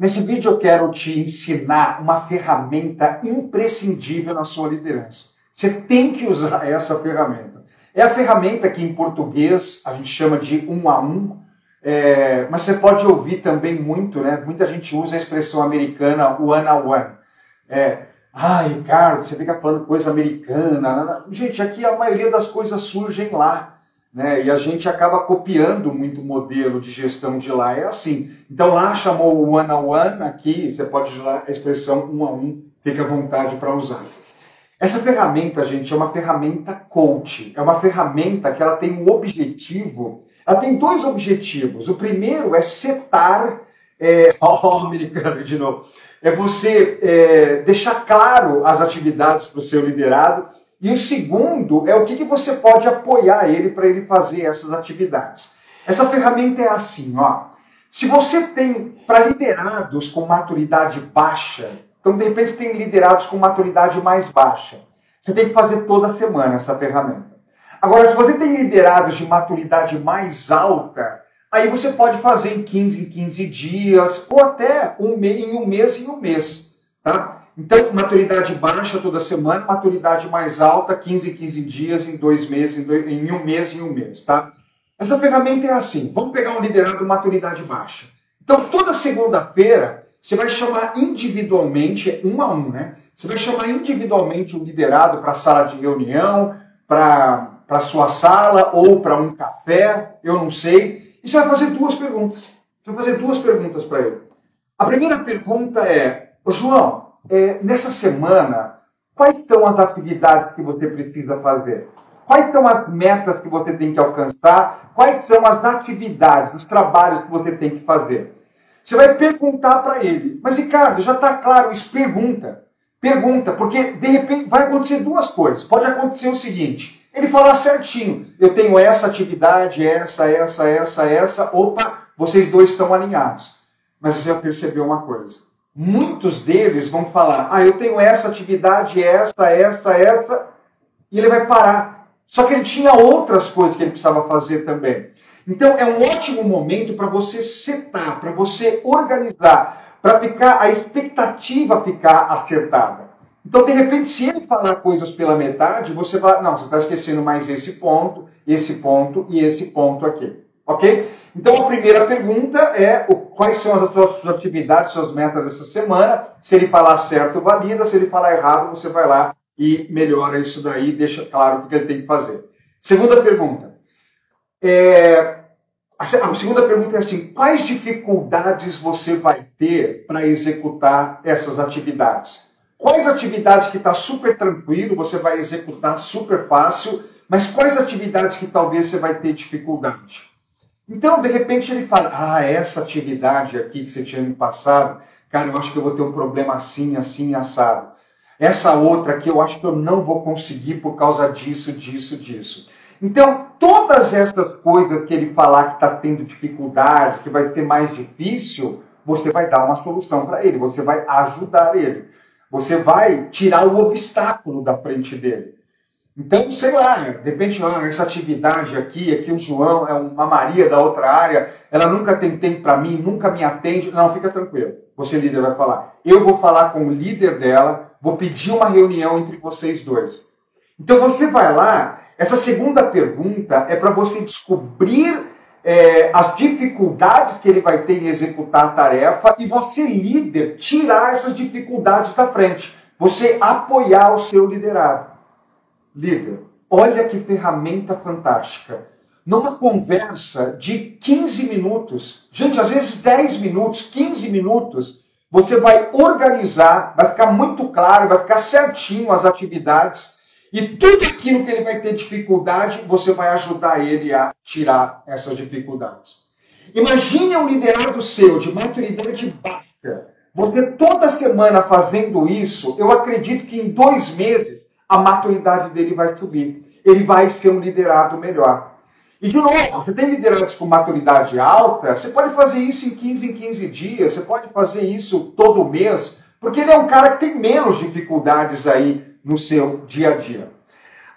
Nesse vídeo eu quero te ensinar uma ferramenta imprescindível na sua liderança. Você tem que usar essa ferramenta. É a ferramenta que em português a gente chama de um a um, é, mas você pode ouvir também muito, né? Muita gente usa a expressão americana one on one. É, ah, Ricardo, você fica falando coisa americana. Gente, aqui a maioria das coisas surgem lá. Né? E a gente acaba copiando muito o modelo de gestão de lá. É assim. Então lá chamou o one on one, aqui você pode usar a expressão um a um, fique à vontade para usar. Essa ferramenta, gente, é uma ferramenta coach. É uma ferramenta que ela tem um objetivo. Ela tem dois objetivos. O primeiro é setar. É, oh, americano de novo. É você é, deixar claro as atividades para o seu liderado e o segundo é o que, que você pode apoiar ele para ele fazer essas atividades. Essa ferramenta é assim, ó. Se você tem para liderados com maturidade baixa, então de repente tem liderados com maturidade mais baixa, você tem que fazer toda semana essa ferramenta. Agora, se você tem liderados de maturidade mais alta, aí você pode fazer em 15 em 15 dias, ou até um, em um mês em um mês. Tá? Então, maturidade baixa toda semana, maturidade mais alta, 15 em 15 dias, em dois meses, em, dois, em um mês em um mês, tá? Essa ferramenta é assim, vamos pegar um liderado maturidade baixa. Então, toda segunda-feira, você vai chamar individualmente, um a um, né? Você vai chamar individualmente um liderado para a sala de reunião, para a sua sala ou para um café, eu não sei. E você vai fazer duas perguntas. Você vai fazer duas perguntas para ele. A primeira pergunta é, João, é, nessa semana, quais são as atividades que você precisa fazer? Quais são as metas que você tem que alcançar? Quais são as atividades, os trabalhos que você tem que fazer? Você vai perguntar para ele. Mas, Ricardo, já está claro isso? Pergunta. Pergunta, porque de repente vai acontecer duas coisas. Pode acontecer o seguinte: ele falar certinho, eu tenho essa atividade, essa, essa, essa, essa. Opa, vocês dois estão alinhados. Mas você já percebeu uma coisa muitos deles vão falar: ah, eu tenho essa atividade, essa, essa, essa, e ele vai parar. Só que ele tinha outras coisas que ele precisava fazer também. Então é um ótimo momento para você setar, para você organizar, para ficar a expectativa ficar acertada. Então, de repente, se ele falar coisas pela metade, você vai, não, você está esquecendo mais esse ponto, esse ponto e esse ponto aqui. Ok? Então a primeira pergunta é o, quais são as suas atividades, suas metas dessa semana. Se ele falar certo, valida. Se ele falar errado, você vai lá e melhora isso daí, deixa claro o que ele tem que fazer. Segunda pergunta. É, a segunda pergunta é assim: quais dificuldades você vai ter para executar essas atividades? Quais atividades que está super tranquilo, você vai executar super fácil, mas quais atividades que talvez você vai ter dificuldade? Então, de repente, ele fala: Ah, essa atividade aqui que você tinha me passado, cara, eu acho que eu vou ter um problema assim, assim, assado. Essa outra aqui, eu acho que eu não vou conseguir por causa disso, disso, disso. Então, todas essas coisas que ele falar que está tendo dificuldade, que vai ser mais difícil, você vai dar uma solução para ele, você vai ajudar ele. Você vai tirar o obstáculo da frente dele. Então, sei lá, de repente, essa atividade aqui, aqui o João é uma Maria da outra área, ela nunca tem tempo para mim, nunca me atende. Não, fica tranquilo. Você, líder, vai falar. Eu vou falar com o líder dela, vou pedir uma reunião entre vocês dois. Então, você vai lá, essa segunda pergunta é para você descobrir é, as dificuldades que ele vai ter em executar a tarefa e você, líder, tirar essas dificuldades da frente. Você apoiar o seu liderado. Líder, olha que ferramenta fantástica. Numa conversa de 15 minutos, gente, às vezes 10 minutos, 15 minutos, você vai organizar, vai ficar muito claro, vai ficar certinho as atividades e tudo aquilo que ele vai ter dificuldade, você vai ajudar ele a tirar essas dificuldades. Imagine um liderado seu de maturidade baixa. Você toda semana fazendo isso, eu acredito que em dois meses a maturidade dele vai subir. Ele vai ser um liderado melhor. E de novo, você tem liderados com maturidade alta, você pode fazer isso em 15 em 15 dias, você pode fazer isso todo mês, porque ele é um cara que tem menos dificuldades aí no seu dia a dia.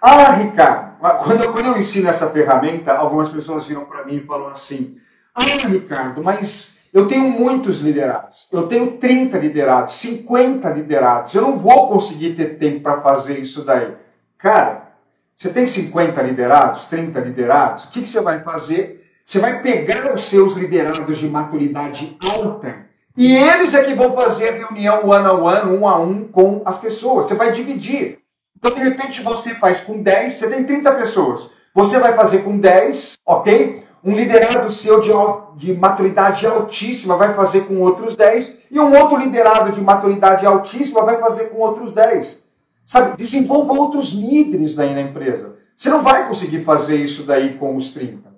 Ah, Ricardo, quando eu, quando eu ensino essa ferramenta, algumas pessoas viram para mim e falam assim: Ah, Ricardo, mas Eu tenho muitos liderados. Eu tenho 30 liderados, 50 liderados. Eu não vou conseguir ter tempo para fazer isso daí. Cara, você tem 50 liderados, 30 liderados, o que, que você vai fazer? Você vai pegar os seus liderados de maturidade alta e eles é que vão fazer a reunião one on one, um a um com as pessoas. Você vai dividir. Então, de repente, você faz com 10, você tem 30 pessoas. Você vai fazer com 10, ok? Um liderado seu de, de maturidade altíssima vai fazer com outros 10, e um outro liderado de maturidade altíssima vai fazer com outros 10. Sabe, desenvolva outros líderes daí na empresa. Você não vai conseguir fazer isso daí com os 30.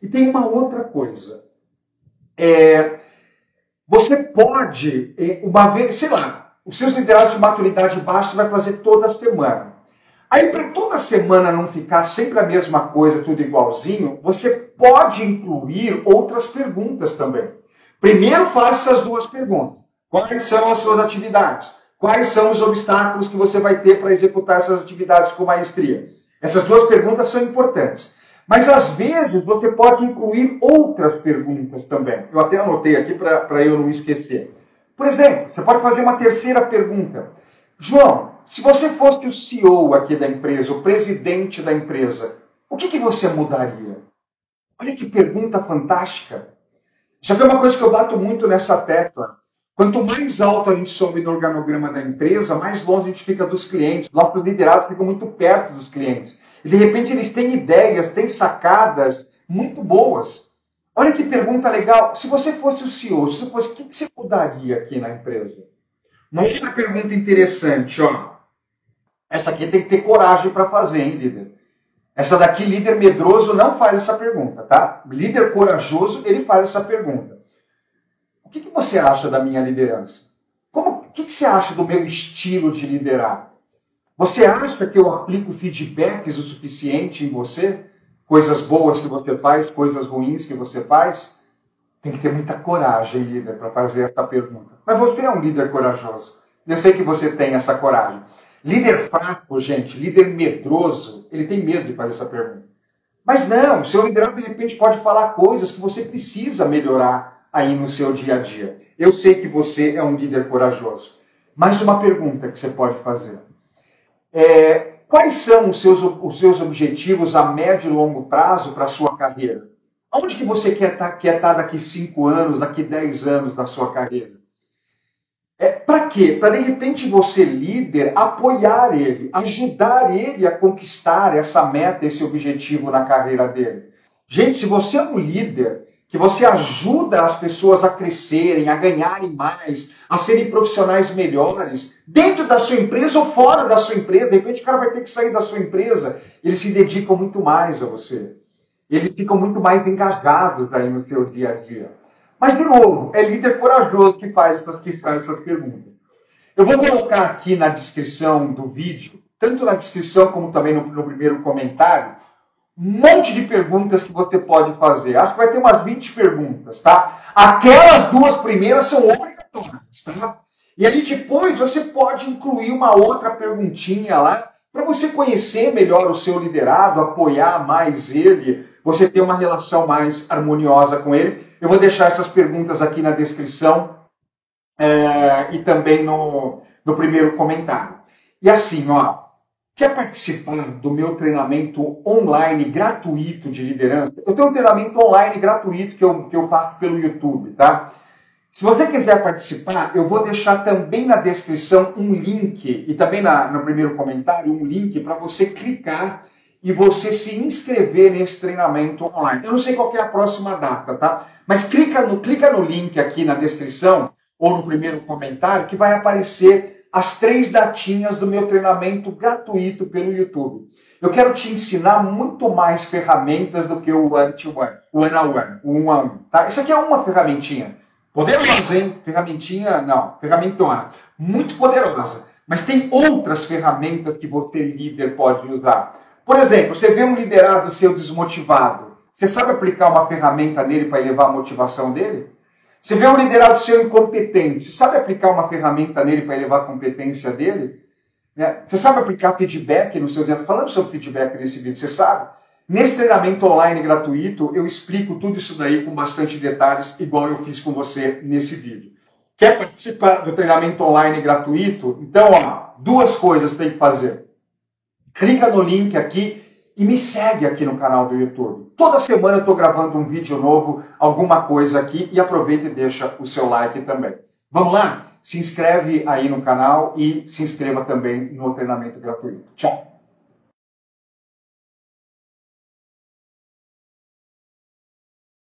E tem uma outra coisa. É, você pode, é, uma vez, sei lá, os seus liderados de maturidade baixa você vai fazer toda semana. Aí, para toda semana não ficar sempre a mesma coisa, tudo igualzinho, você pode incluir outras perguntas também. Primeiro, faça essas duas perguntas. Quais são as suas atividades? Quais são os obstáculos que você vai ter para executar essas atividades com maestria? Essas duas perguntas são importantes. Mas às vezes você pode incluir outras perguntas também. Eu até anotei aqui para eu não esquecer. Por exemplo, você pode fazer uma terceira pergunta. João, se você fosse o CEO aqui da empresa, o presidente da empresa, o que, que você mudaria? Olha que pergunta fantástica. Isso aqui é uma coisa que eu bato muito nessa tecla. Quanto mais alto a gente sobe no organograma da empresa, mais longe a gente fica dos clientes. Nossos liderados ficam muito perto dos clientes. E de repente eles têm ideias, têm sacadas muito boas. Olha que pergunta legal. Se você fosse o CEO, se você fosse, o que você mudaria aqui na empresa? Uma outra pergunta interessante, ó. Essa aqui tem que ter coragem para fazer, hein, líder? Essa daqui, líder medroso, não faz essa pergunta, tá? Líder corajoso, ele faz essa pergunta. O que, que você acha da minha liderança? Como, o que, que você acha do meu estilo de liderar? Você acha que eu aplico feedbacks o suficiente em você? Coisas boas que você faz, coisas ruins que você faz? Tem que ter muita coragem, líder, para fazer essa pergunta. Mas você é um líder corajoso. Eu sei que você tem essa coragem. Líder fraco, gente, líder medroso, ele tem medo de fazer essa pergunta. Mas não, seu liderado de repente pode falar coisas que você precisa melhorar aí no seu dia a dia. Eu sei que você é um líder corajoso. Mais uma pergunta que você pode fazer. É, quais são os seus, os seus objetivos a médio e longo prazo para a sua carreira? Onde que você quer estar, tá, quer estar tá daqui 5 anos, daqui 10 anos da sua carreira? É, para quê? Para de repente você, líder, apoiar ele, ajudar ele a conquistar essa meta, esse objetivo na carreira dele. Gente, se você é um líder que você ajuda as pessoas a crescerem, a ganharem mais, a serem profissionais melhores, dentro da sua empresa ou fora da sua empresa. De repente o cara vai ter que sair da sua empresa. Eles se dedicam muito mais a você. Eles ficam muito mais engajados aí no seu dia a dia. Mas, de novo, é líder corajoso que faz essas, faz essas perguntas. Eu vou colocar aqui na descrição do vídeo, tanto na descrição como também no, no primeiro comentário, um monte de perguntas que você pode fazer. Acho que vai ter umas 20 perguntas, tá? Aquelas duas primeiras são obrigatórias, tá? E aí depois você pode incluir uma outra perguntinha lá para você conhecer melhor o seu liderado, apoiar mais ele, você ter uma relação mais harmoniosa com ele. Eu vou deixar essas perguntas aqui na descrição é, e também no, no primeiro comentário. E assim, ó, Quer participar do meu treinamento online gratuito de liderança? Eu tenho um treinamento online gratuito que eu, que eu faço pelo YouTube, tá? Se você quiser participar, eu vou deixar também na descrição um link e também na, no primeiro comentário um link para você clicar e você se inscrever nesse treinamento online. Eu não sei qual é a próxima data, tá? Mas clica no, clica no link aqui na descrição ou no primeiro comentário que vai aparecer as três datinhas do meu treinamento gratuito pelo YouTube. Eu quero te ensinar muito mais ferramentas do que o one-to-one, o one-on-one, o um a um. Tá? Isso aqui é uma ferramentinha. Poderosa, hein? Ferramentinha, não, ferramentona. Muito poderosa. Mas tem outras ferramentas que você, líder, pode usar. Por exemplo, você vê um liderado seu desmotivado. Você sabe aplicar uma ferramenta nele para elevar a motivação dele? Você vê um liderado seu incompetente, você sabe aplicar uma ferramenta nele para elevar a competência dele? Né? Você sabe aplicar feedback no seu dia? Falando sobre feedback nesse vídeo, você sabe? Nesse treinamento online gratuito, eu explico tudo isso daí com bastante detalhes, igual eu fiz com você nesse vídeo. Quer participar do treinamento online gratuito? Então, ó, duas coisas tem que fazer. Clica no link aqui e me segue aqui no canal do YouTube. Toda semana eu estou gravando um vídeo novo, alguma coisa aqui, e aproveita e deixa o seu like também. Vamos lá? Se inscreve aí no canal e se inscreva também no treinamento gratuito. Tchau!